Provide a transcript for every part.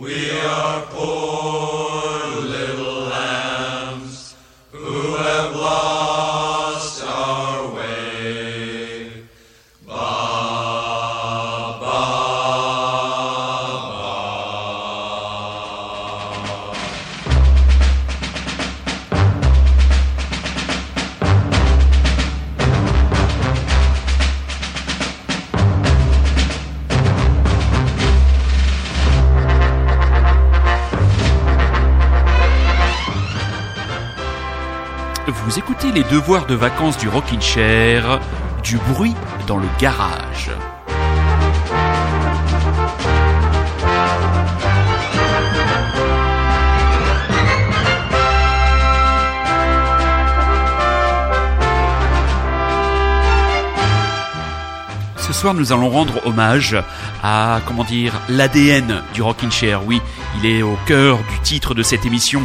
We are poor. De vacances du Rockin' Chair, du bruit dans le garage. Ce soir, nous allons rendre hommage à, comment dire, l'ADN du Rockin' Chair. Oui, il est au cœur du titre de cette émission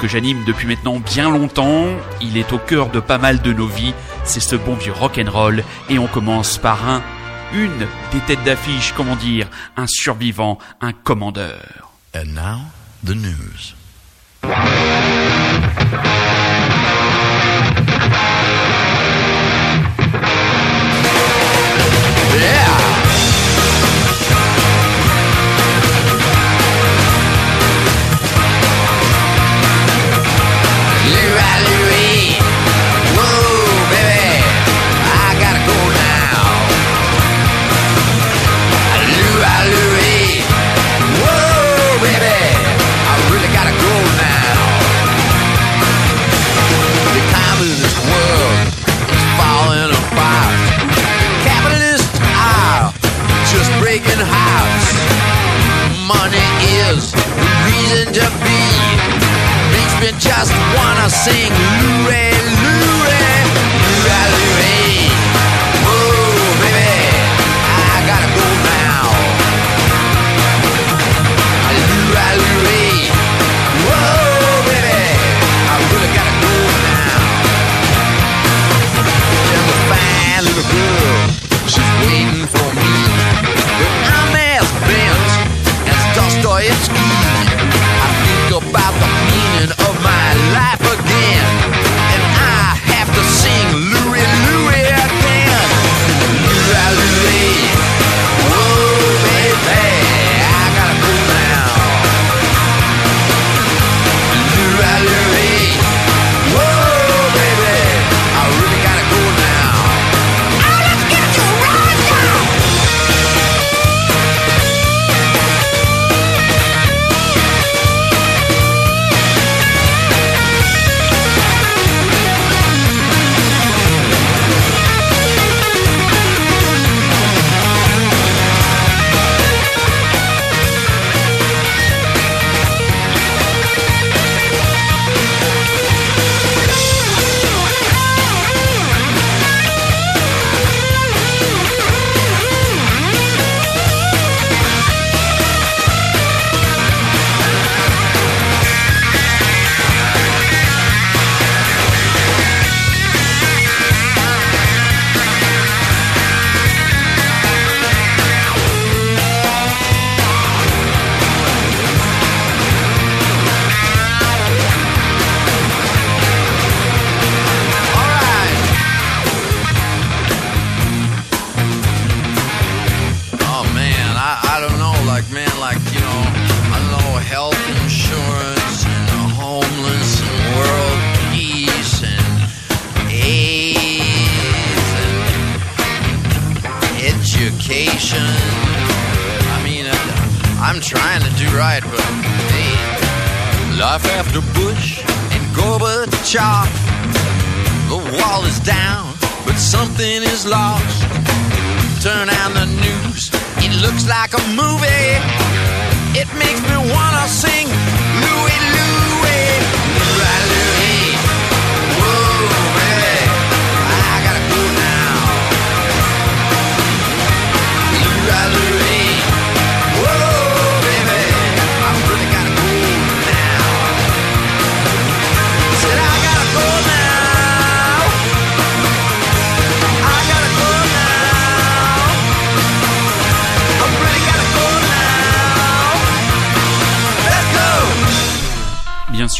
que j'anime depuis maintenant bien longtemps. Il est au cœur de pas mal de nos vies. C'est ce bon vieux rock and roll et on commence par un une des têtes d'affiche, comment dire, un survivant, un commandeur. And now the news. money is the reason to be. Makes me just wanna sing Luray, Luray, Luray, Luray.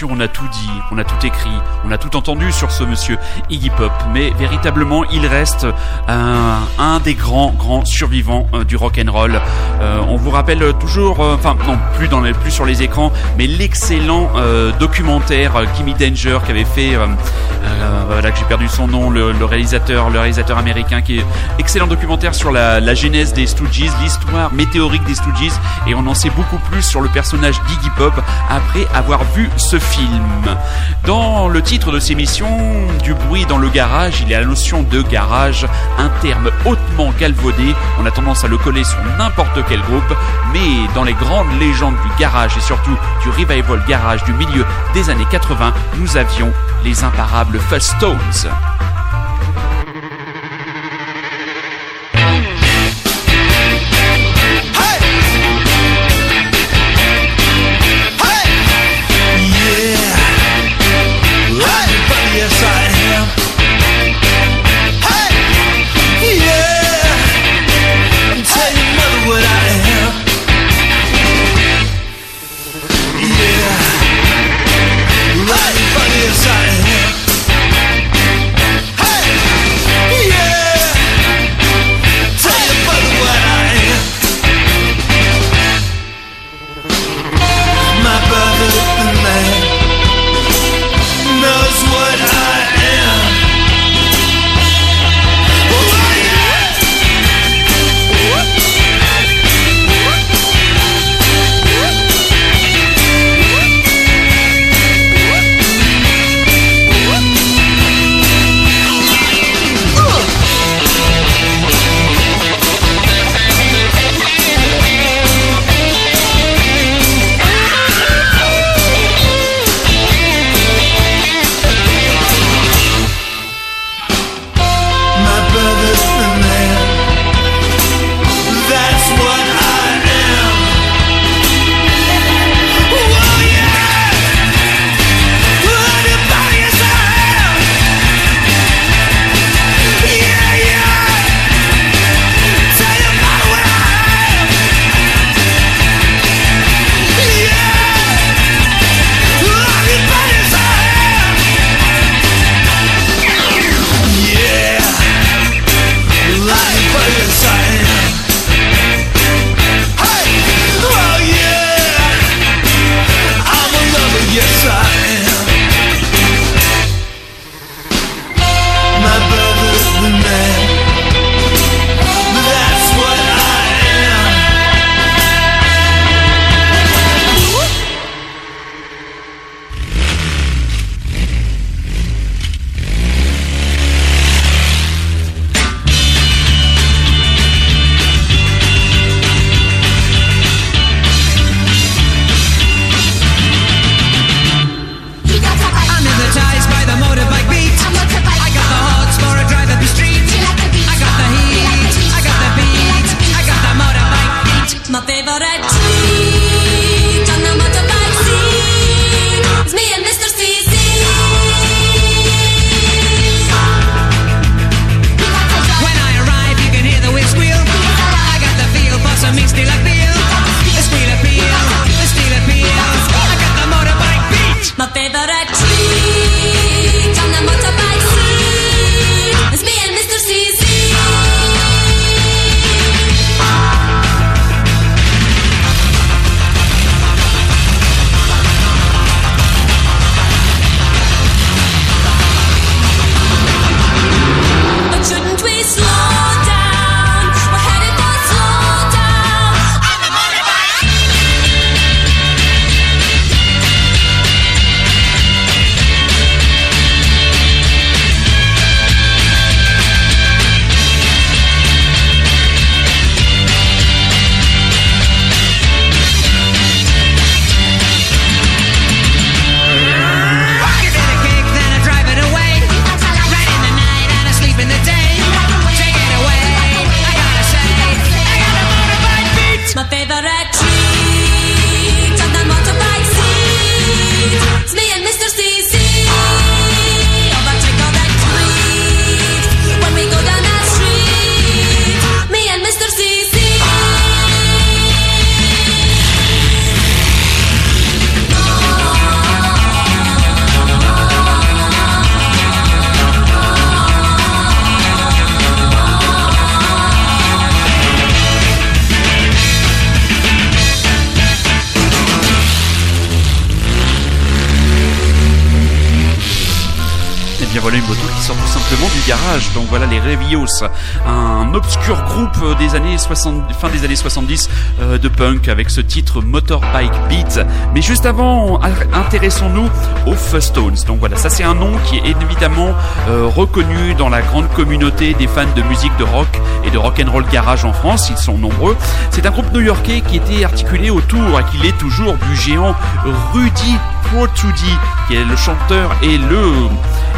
On a tout dit, on a tout écrit, on a tout entendu sur ce monsieur Iggy Pop, mais véritablement, il reste un, des grands, grands survivants euh, du rock and roll. Euh, on vous rappelle toujours, euh, enfin non, plus dans les, plus sur les écrans, mais l'excellent documentaire Gimme Danger qu'avait fait, là que j'ai perdu son nom, le, le, réalisateur, le réalisateur américain, qui est excellent documentaire sur la, la genèse des Stooges, l'histoire météorique des Stooges, et on en sait beaucoup plus sur le personnage d'Iggy Pop après avoir vu ce film. Dans le titre de ces missions, du bruit dans le garage, il y a la notion de garage, un terme hautement galvaudé, on a tendance à le coller sur n'importe quel groupe, mais dans les grandes légendes du garage et surtout du revival garage du milieu des années 80, nous avions les imparables Fuzz Stones. Revios, un obscur groupe des années 60, fin des années 70 euh, de punk avec ce titre Motorbike Beat. Mais juste avant, intéressons-nous aux Fuzz-Tones. Donc voilà, ça c'est un nom qui est évidemment euh, reconnu dans la grande communauté des fans de musique de rock et de rock and roll garage en France. Ils sont nombreux. C'est un groupe new-yorkais qui était articulé autour et qui l'est toujours du géant Rudy Protudi, qui est le chanteur et le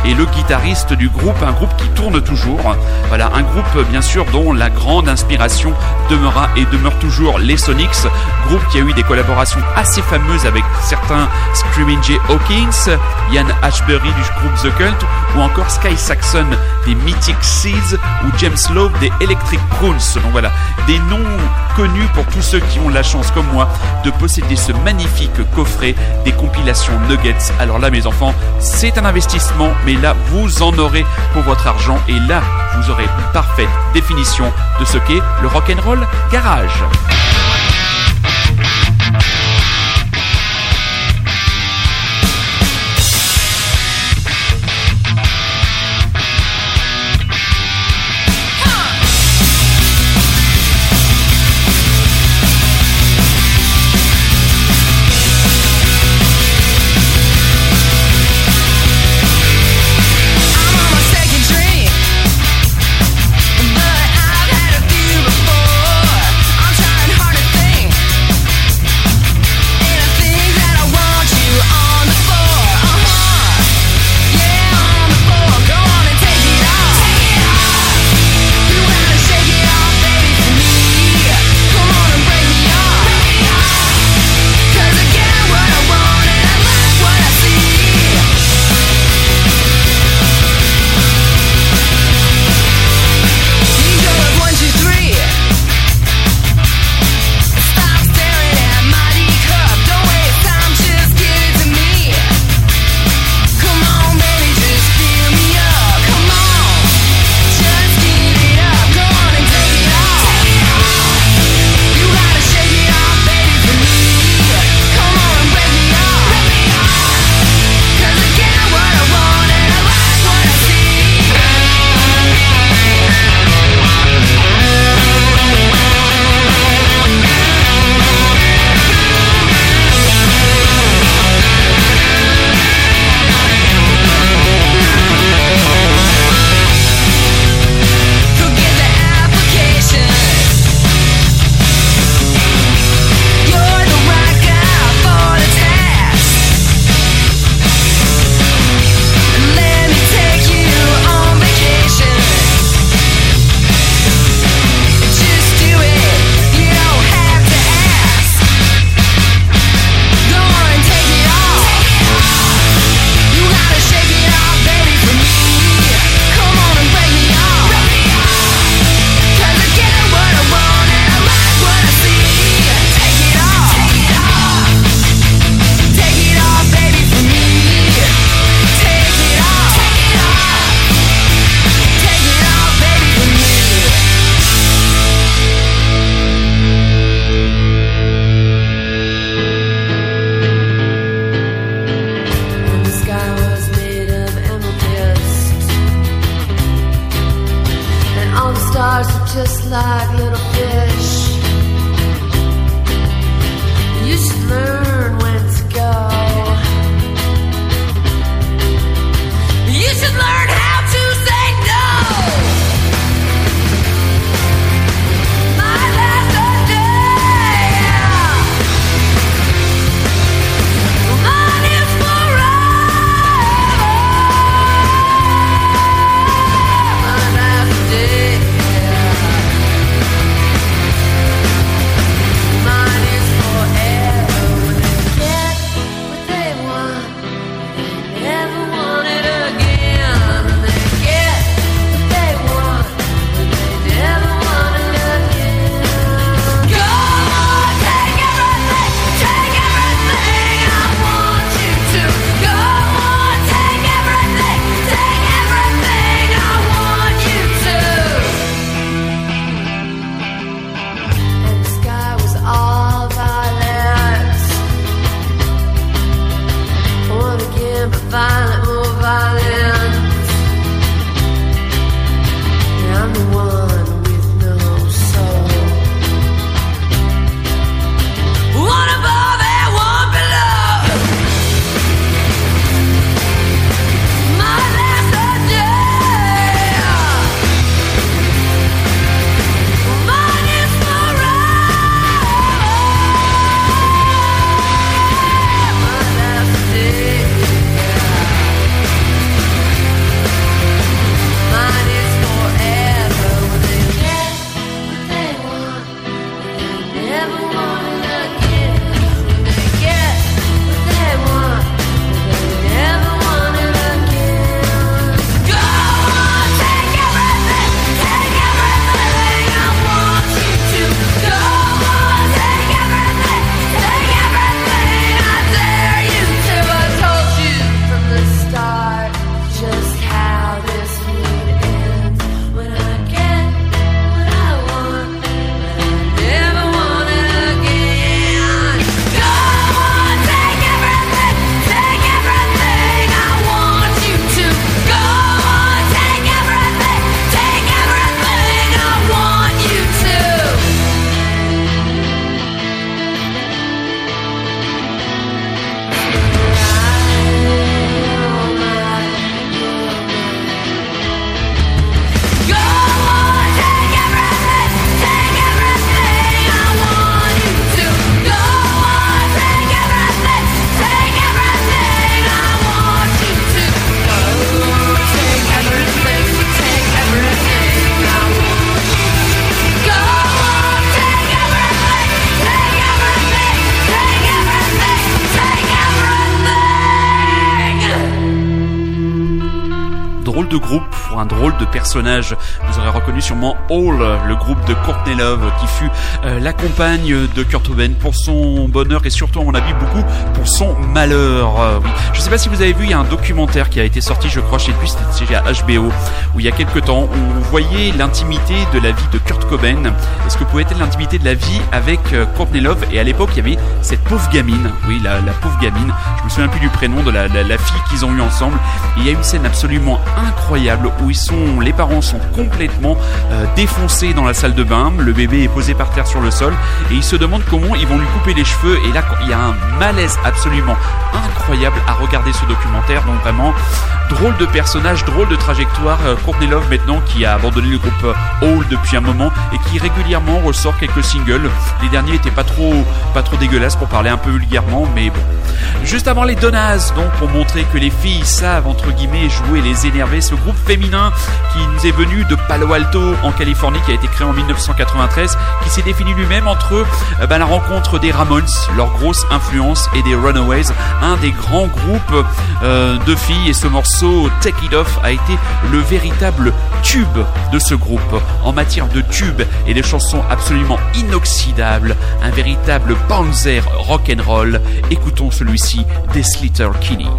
et le guitariste du groupe, un groupe qui tourne toujours. Voilà, un groupe bien sûr dont la grande inspiration demeura et demeure toujours les Sonics, groupe qui a eu des collaborations assez fameuses avec certains Screaming Jay Hawkins, Ian Ashbury du groupe The Cult ou encore Sky Saxon des Mythic Seeds ou James Love des Electric Prunes. Donc voilà, des noms connus pour tous ceux qui ont la chance comme moi de posséder ce magnifique coffret des compilations Nuggets. Alors là mes enfants, c'est un investissement mais là vous en aurez pour votre argent et là vous aurez une parfaite définition de ce qu'est le rock'n'roll garage. De groupe, pour un drôle de personnage. Vous aurez reconnu sûrement Hall, le groupe de Courtney Love, qui fut euh, la compagne de Kurt Cobain pour son bonheur et surtout, à mon avis, beaucoup pour son malheur. Euh, oui. Je sais pas si vous avez vu, il y a un documentaire qui a été sorti, je crois, chez lui, c'était à HBO, où il y a quelques temps, où on voyait l'intimité de la vie de Kurt Cobain. Est-ce que pouvait être l'intimité de la vie avec euh, Courtney Love? Et à l'époque, il y avait cette pauvre gamine, oui, la, la pauvre gamine, je me souviens plus du prénom de la, la, la fille qu'ils ont eu ensemble. Et il y a une scène absolument incroyable où ils sont, les parents sont complètement euh, défoncés dans la salle de bain. Le bébé est posé par terre sur le sol et ils se demandent comment ils vont lui couper les cheveux. Et là, il y a un malaise absolument incroyable à regarder ce documentaire. Donc vraiment, drôle de personnage, drôle de trajectoire. Euh, Courtney Love maintenant qui a abandonné le groupe euh, Hall depuis un moment et qui régulièrement ressort quelques singles. Les derniers étaient pas trop, pas trop dégueulasses pour parler un peu vulgairement, mais bon. Juste avant les Donas, donc pour montrer que les filles savent entre guillemets jouer les énerver, ce groupe féminin qui nous est venu de Palo Alto en Californie, qui a été créé en 1993, qui s'est défini lui-même entre euh, bah, la rencontre des Ramones, leur grosse influence, et des Runaways, un des grands groupes euh, de filles. Et ce morceau Take It Off a été le véritable tube de ce groupe en matière de tube et de chansons absolument inoxydables, un véritable panzer rock and roll. Écoutons celui-ci des Slater Kinney.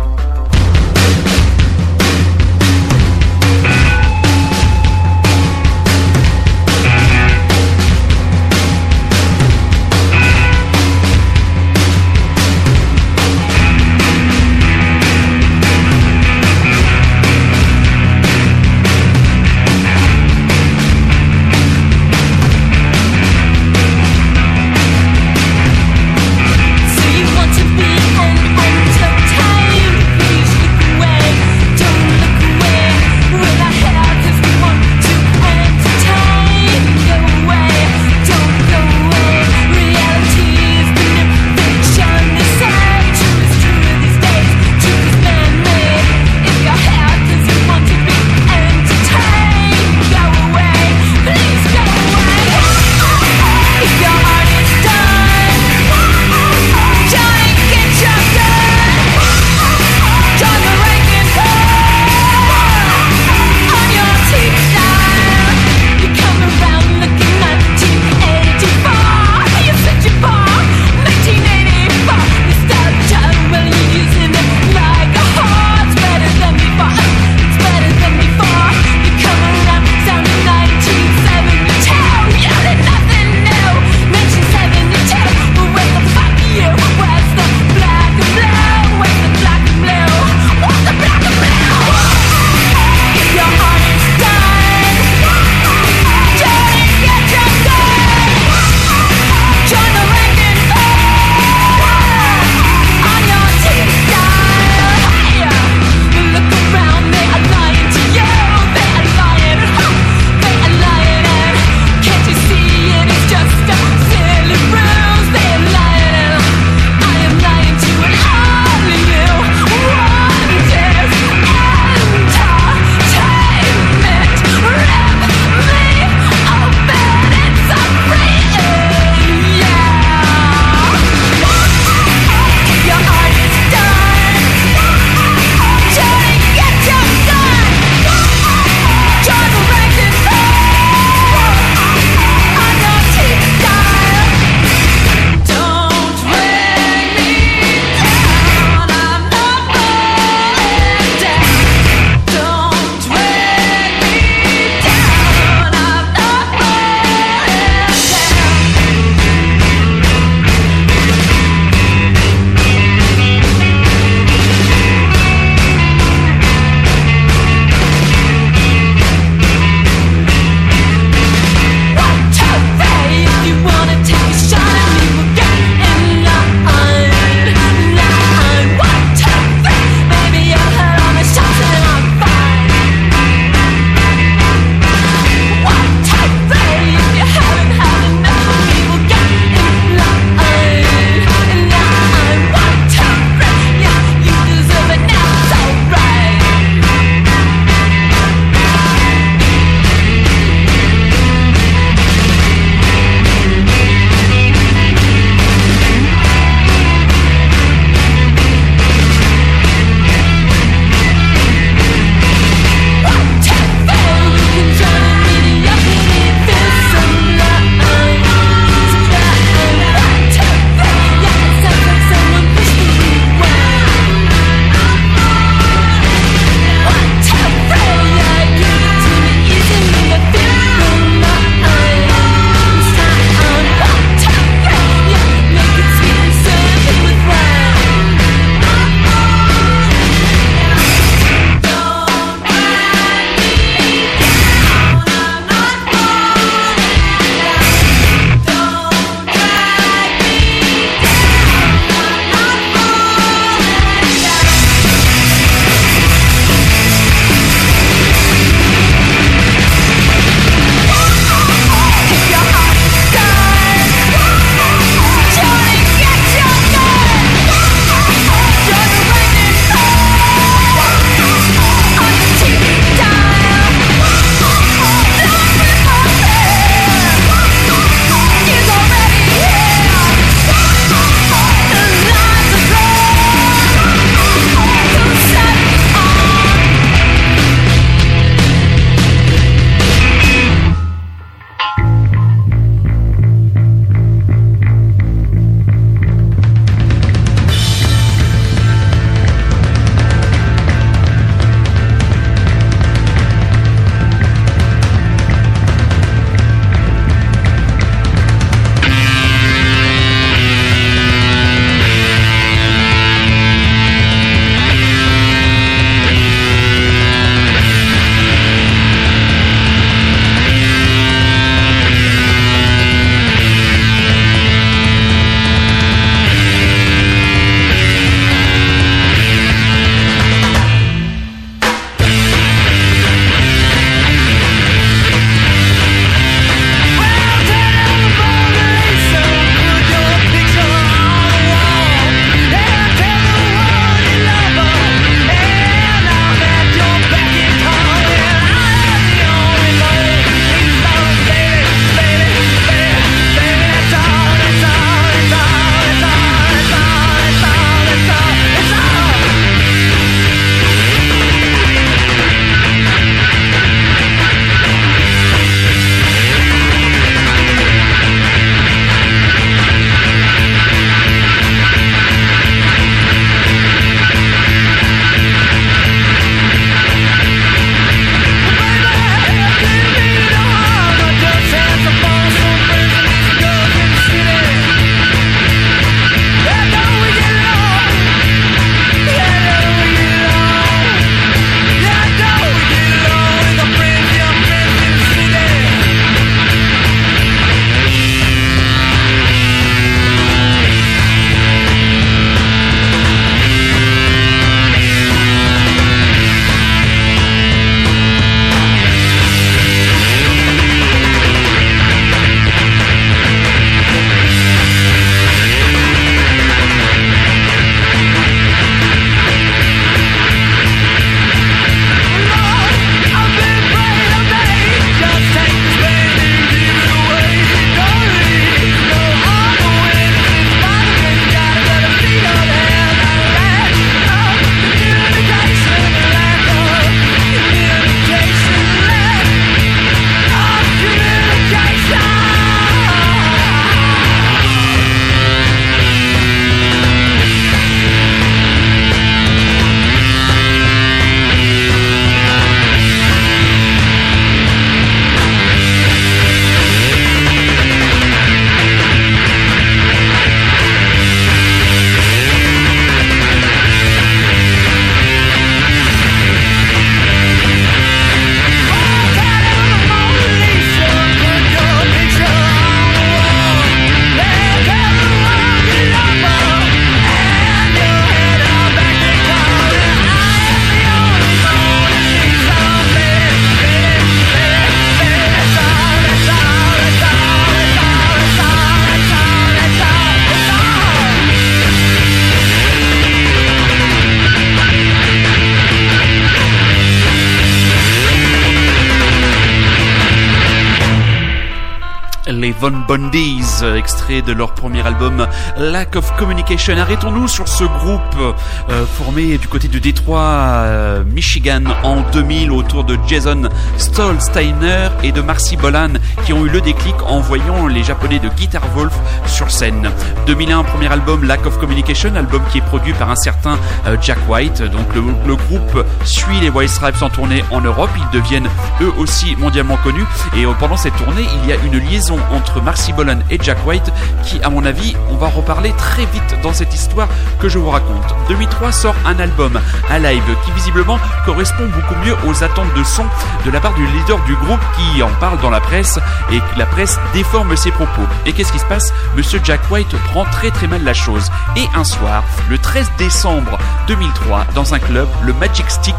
Von Bondys, extrait de leur premier album Lack of Communication. Arrêtons-nous sur ce groupe euh, formé du côté de Détroit, euh, Michigan en 2000 autour de Jason Stolsteiner et de Marcy Bolan qui ont eu le déclic en voyant les japonais de Guitar Wolf sur scène. 2001, premier album Lack of Communication, album qui est produit par un certain euh, Jack White. Donc le, le, groupe suit les White Stripes en tournée en Europe. Ils deviennent eux aussi mondialement connus et pendant cette tournée, il y a une liaison entre Marcy Bolan et Jack White qui, à mon avis, on va reparler très vite dans cette histoire que je vous raconte. 2003 sort un album, un live, qui visiblement correspond beaucoup mieux aux attentes de son de la part du leader du groupe qui en parle dans la presse et la presse déforme ses propos. Et qu'est-ce qui se passe? Monsieur Jack White prend très très mal la chose. Et un soir, le 13 décembre 2003, dans un club, le Magic Stick,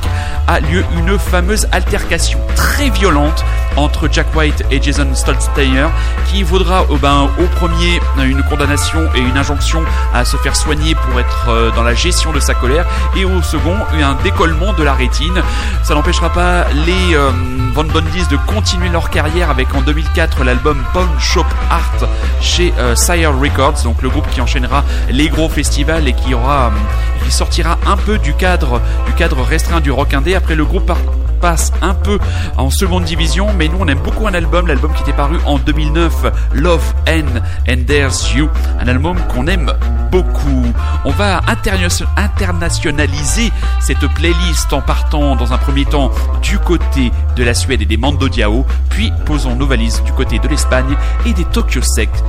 a lieu une fameuse altercation très violente entre Jack White et Jason Stolsteiner qui vaudra au, ben, au premier une condamnation et une injonction à se faire soigner pour être euh, dans la gestion de sa colère et au second un décollement de la rétine. Ça n'empêchera pas les euh, Von Bondis de continuer leur carrière avec en 2004 l'album Pawn Shop Art chez euh, Sire Records, donc le groupe qui enchaînera les gros festivals et qui aura qui sortira un peu du cadre du cadre restreint du rock indé après le groupe passe un peu en seconde division, mais nous on aime beaucoup un album, l'album qui était paru en 2009, Love and and There's You, un album qu'on aime beaucoup. On va internationaliser cette playlist en partant dans un premier temps du côté de la Suède et des Mando Diao, puis posons nos valises du côté de l'Espagne et des Tokyo Sect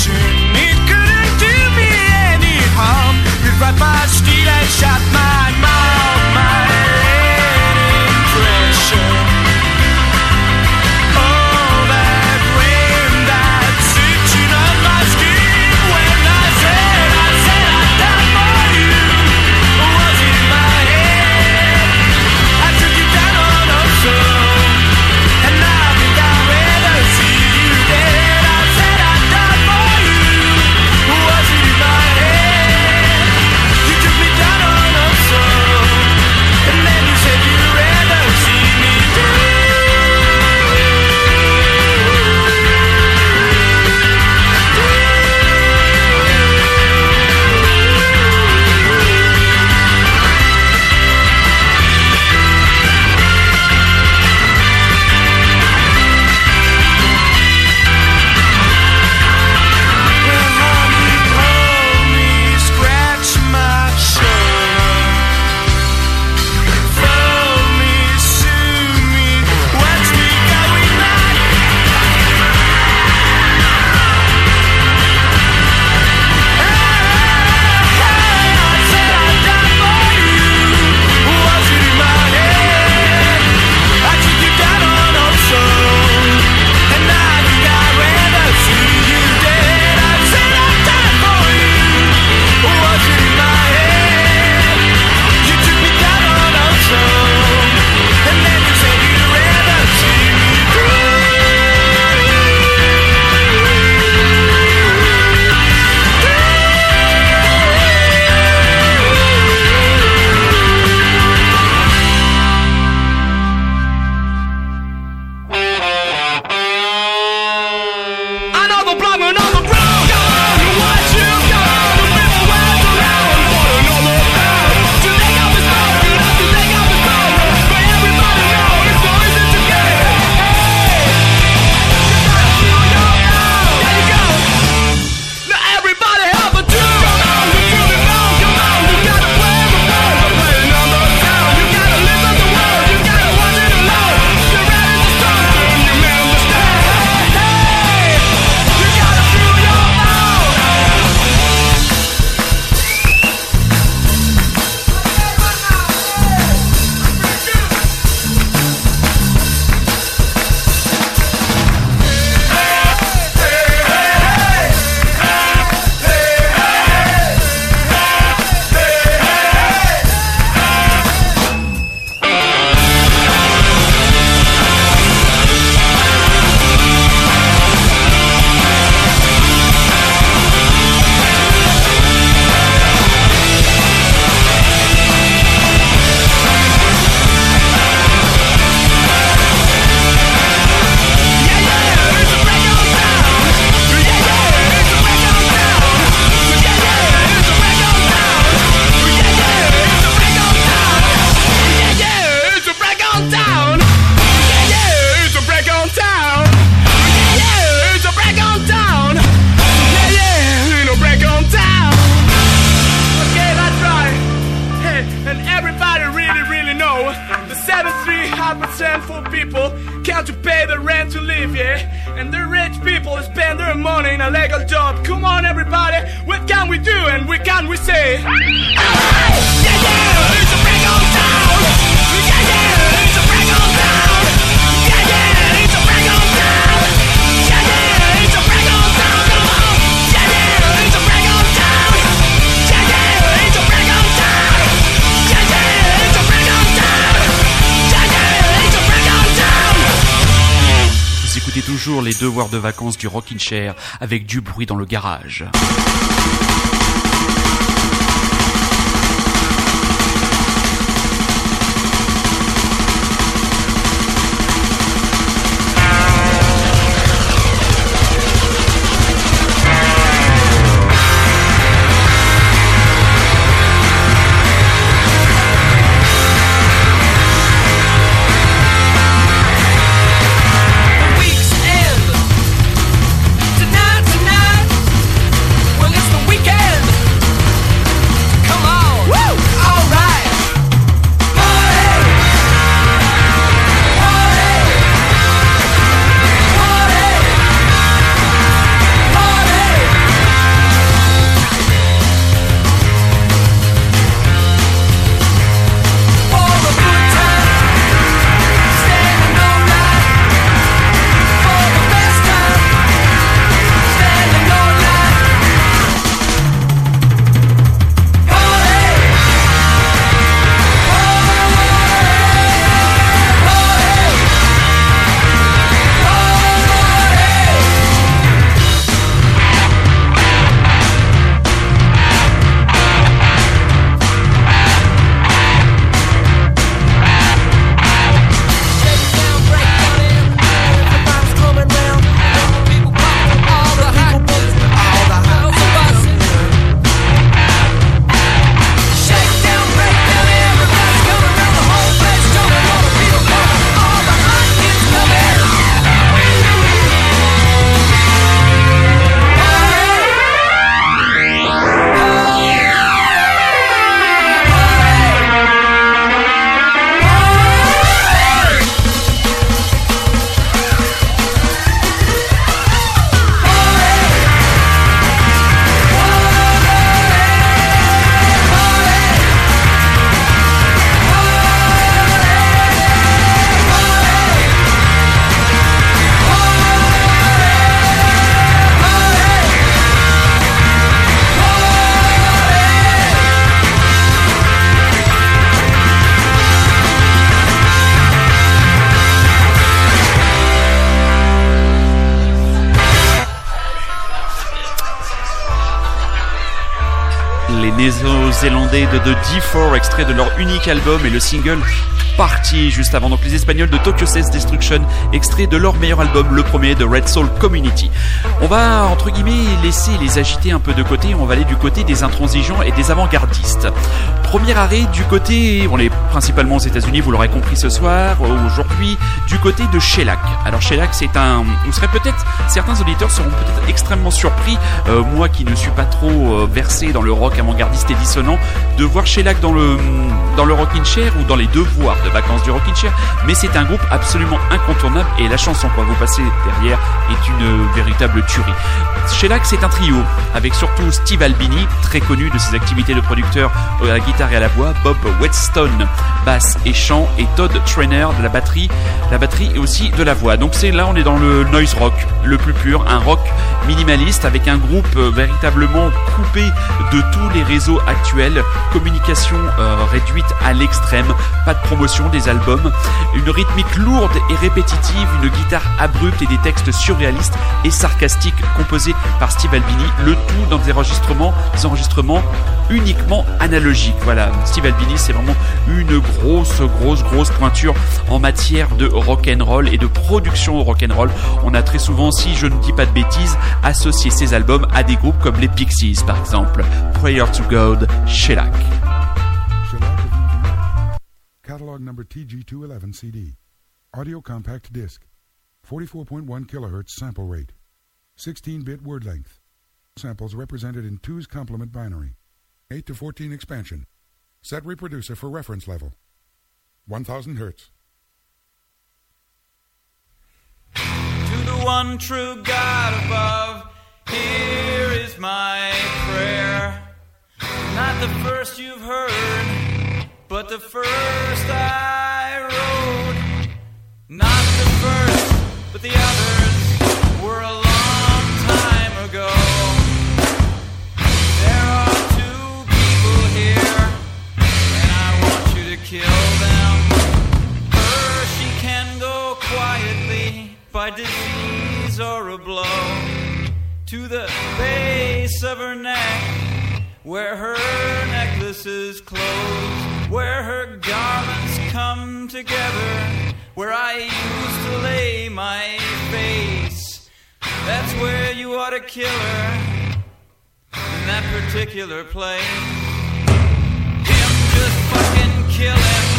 ocean d'Extraction. everybody, what can we do and what can we say? Yeah, yeah, les devoirs de vacances du Rockin' Chair avec du bruit dans le garage. Extrait de leur unique album et le single Party juste avant. Donc les Espagnols de Tokyo 16 Destruction, extrait de leur meilleur album, le premier de Red Soul Community. On va entre guillemets laisser les agiter un peu de côté. On va aller du côté des intransigeants et des avant-gardistes. Premier arrêt du côté, on est principalement aux États-Unis, vous l'aurez compris ce soir, aujourd'hui, du côté de Shellac. Alors Shellac, c'est un, vous serez peut-être, certains auditeurs seront peut-être extrêmement surpris, euh, moi qui ne suis pas trop euh, versé dans le rock avant-gardiste et dissonant, de voir Shellac dans le dans le Rockin' Chair ou dans les devoirs de vacances du Rockin' Chair, mais c'est un groupe absolument incontournable et la chanson qu'on va vous passer derrière est une véritable tuerie. Shellac, c'est un trio avec surtout Steve Albini, très connu de ses activités de producteur à la guitare et à la voix, Bob Whetstone, basse et chant, et Todd Trainer de la batterie, batterie et aussi de la voix. Donc c'est là, on est dans le noise rock, le plus pur, un rock minimaliste avec un groupe euh, véritablement coupé de tous les réseaux actuels, communication euh, réduite à l'extrême, pas de promotion des albums, une rythmique lourde et répétitive, une guitare abrupte et des textes surréalistes et sarcastiques composés par Steve Albini, le tout dans des enregistrements, des enregistrements uniquement analogiques. Voilà, Steve Albini, c'est vraiment une grosse, grosse, grosse pointure en matière de rock and roll et de production rock and roll. On a très souvent, si je ne dis pas de bêtises, associé ces albums à des groupes comme les Pixies, par exemple. Prayer to God, Shellac. Catalog number TG211 CD. Audio compact disc. 44.1 kilohertz sample rate. 16 bit word length. Samples represented in 2's complement binary. 8 to 14 expansion. Set reproducer for reference level. 1000 hertz. one true God above, here is my prayer. Not the first you've heard, but the first I wrote. Not the first, but the others were a long time ago. There are two people here, and I want you to kill. By disease or a blow to the base of her neck, where her necklace is closed, where her garments come together, where I used to lay my face. That's where you ought to kill her, in that particular place. Him, just fucking kill him.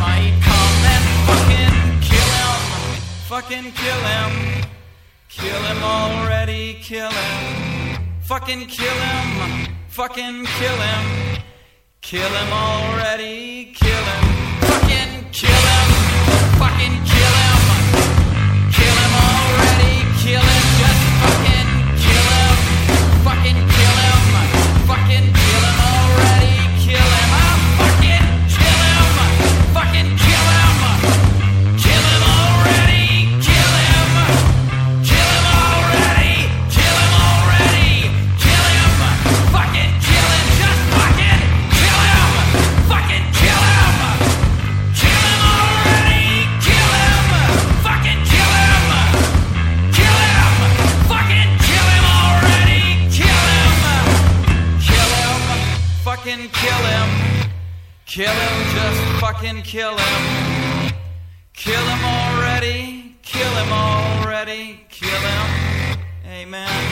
Might come and fucking kill him. Fucking kill him. Kill him already. Kill him. fucking kill him. Fucking kill him. Kill him already, Kill him, just fucking kill him. Kill him already, kill him already, kill him. Amen.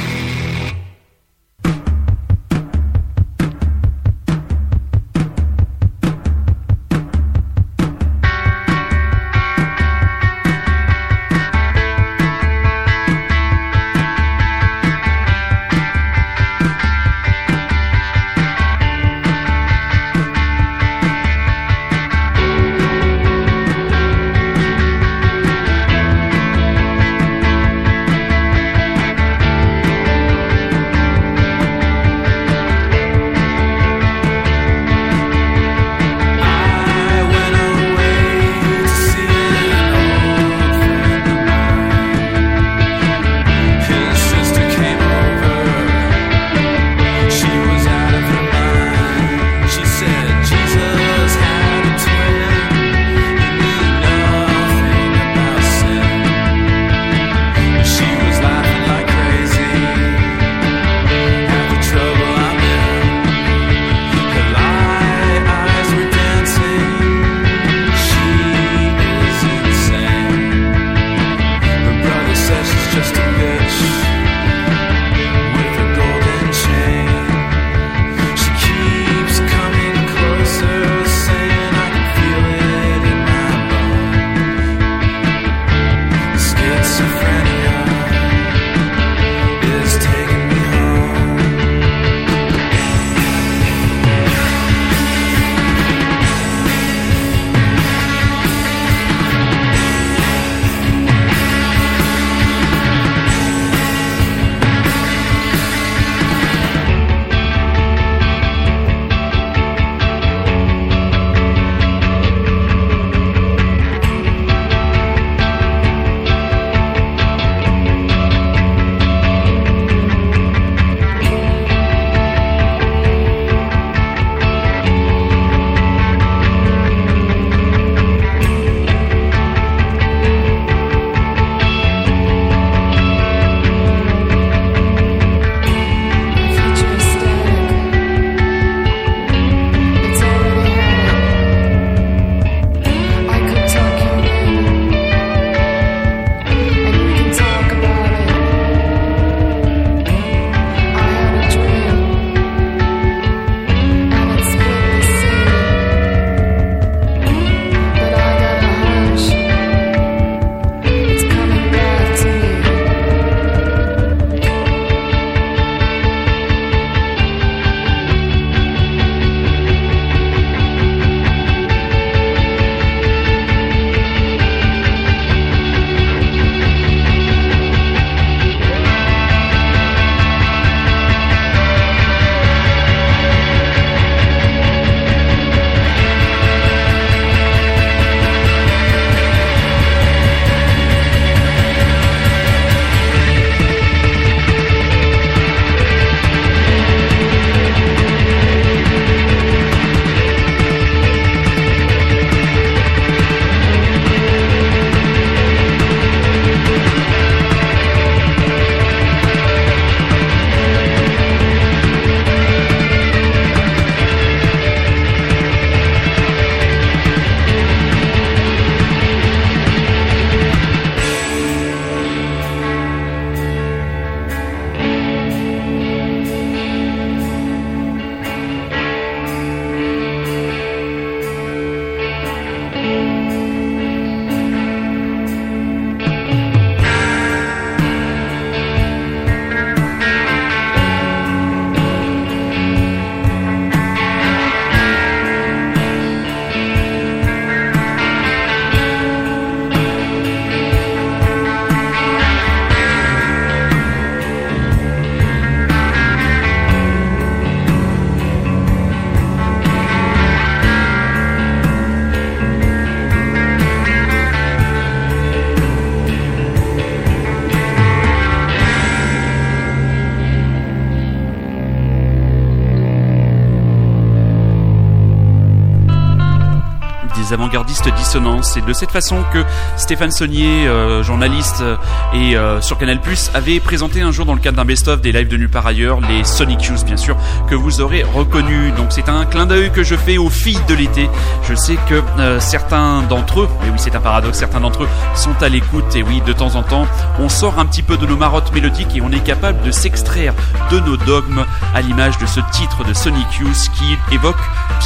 C'est de cette façon que Stéphane Saunier, euh, journaliste euh, et euh, sur Canal+, avait présenté un jour dans le cadre d'un best-of des lives de nulle part ailleurs, les Sonic Youth bien sûr, que vous aurez reconnu. Donc c'est un clin d'œil que je fais aux filles de l'été. Je sais que certains d'entre eux, et oui c'est un paradoxe, certains d'entre eux sont à l'écoute et oui de temps en temps on sort un petit peu de nos marottes mélodiques et on est capable de s'extraire de nos dogmes à l'image de ce titre de Sonic Youth qui évoque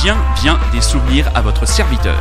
bien bien des souvenirs à votre serviteur.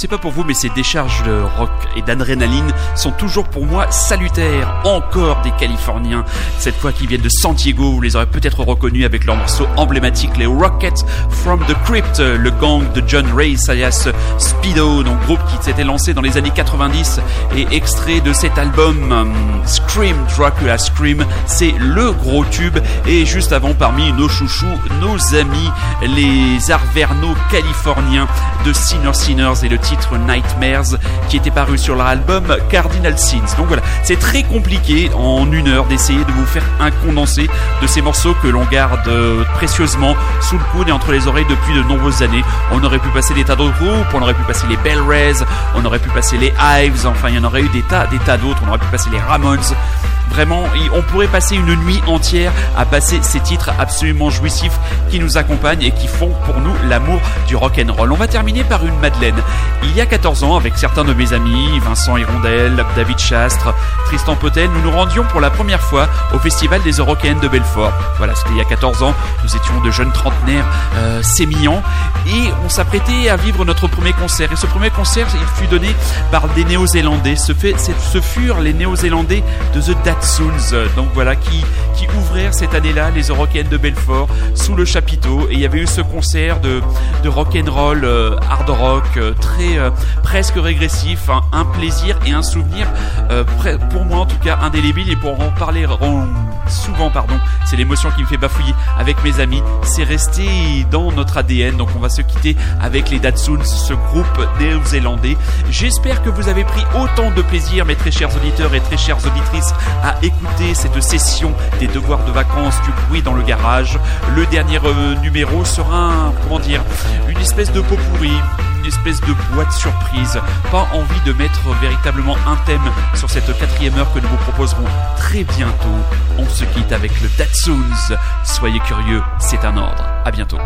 Sais pas pour vous, mais ces décharges de rock et d'adrénaline sont toujours pour moi salutaires. Encore des Californiens, cette fois qui viennent de San Diego, vous les aurez peut-être reconnus avec leur morceau emblématique, les Rockets from the Crypt, le gang de John Race alias Speedo, donc groupe qui s'était lancé dans les années 90 et extrait de cet album um, Scream Dracula Scream, c'est le gros tube. Et juste avant parmi nos chouchous, nos amis, les Arverno californiens de Sinner Sinners et le titre Nightmares qui était paru sur leur album Cardinal Sins. Donc voilà, c'est très compliqué en une heure d'essayer de vous faire un condensé de ces morceaux que l'on garde euh, précieusement sous le coude et entre les oreilles depuis de nombreuses années. On aurait pu passer des tas d'autres groupes, on aurait pu passer les Bell Rays, on aurait pu passer les Hives, enfin il y en aurait eu des tas, des tas d'autres, on aurait pu passer les Ramones. Vraiment, on pourrait passer une nuit entière à passer ces titres absolument jouissifs qui nous accompagnent et qui font pour nous l'amour du rock and roll. On va terminer par une Madeleine. Il y a 14 ans, avec certains de mes amis, Vincent Hirondelle, David Chastre, Tristan Potel, nous nous rendions pour la première fois au Festival des Eurocaines de Belfort. Voilà, c'était il y a 14 ans. Nous étions de jeunes trentenaires euh, sémillants et on s'apprêtait à vivre notre premier concert. Et ce premier concert, il fut donné par des Néo-Zélandais. Ce, furent les Néo-Zélandais de The Datsuns, donc voilà, qui, ouvrirent cette année-là les Eurocaines de Belfort sous le chapiteau. Et il y avait eu ce concert de, de euh, hard rock, euh, très euh, presque régressif, hein, un plaisir et un souvenir euh, pour moi en tout cas indélébile. Et pour en parler en- souvent, pardon, c'est l'émotion qui me fait bafouiller avec mes amis. C'est resté dans notre ADN. Donc on va se quitter avec les Datsuns, ce groupe néo-zélandais. J'espère que vous avez pris autant de plaisir, mes très chers auditeurs et très chères auditrices, à écouter cette session des devoirs de vacances du bruit dans le garage. Le dernier euh, numéro sera, comment dire, une espèce de pot pourri, une espèce de boîte surprise. Pas envie de mettre véritablement un thème sur cette quatrième heure que nous vous proposerons très bientôt. On se quitte avec le Datsuns. Soyez curieux, c'est un ordre. À bientôt.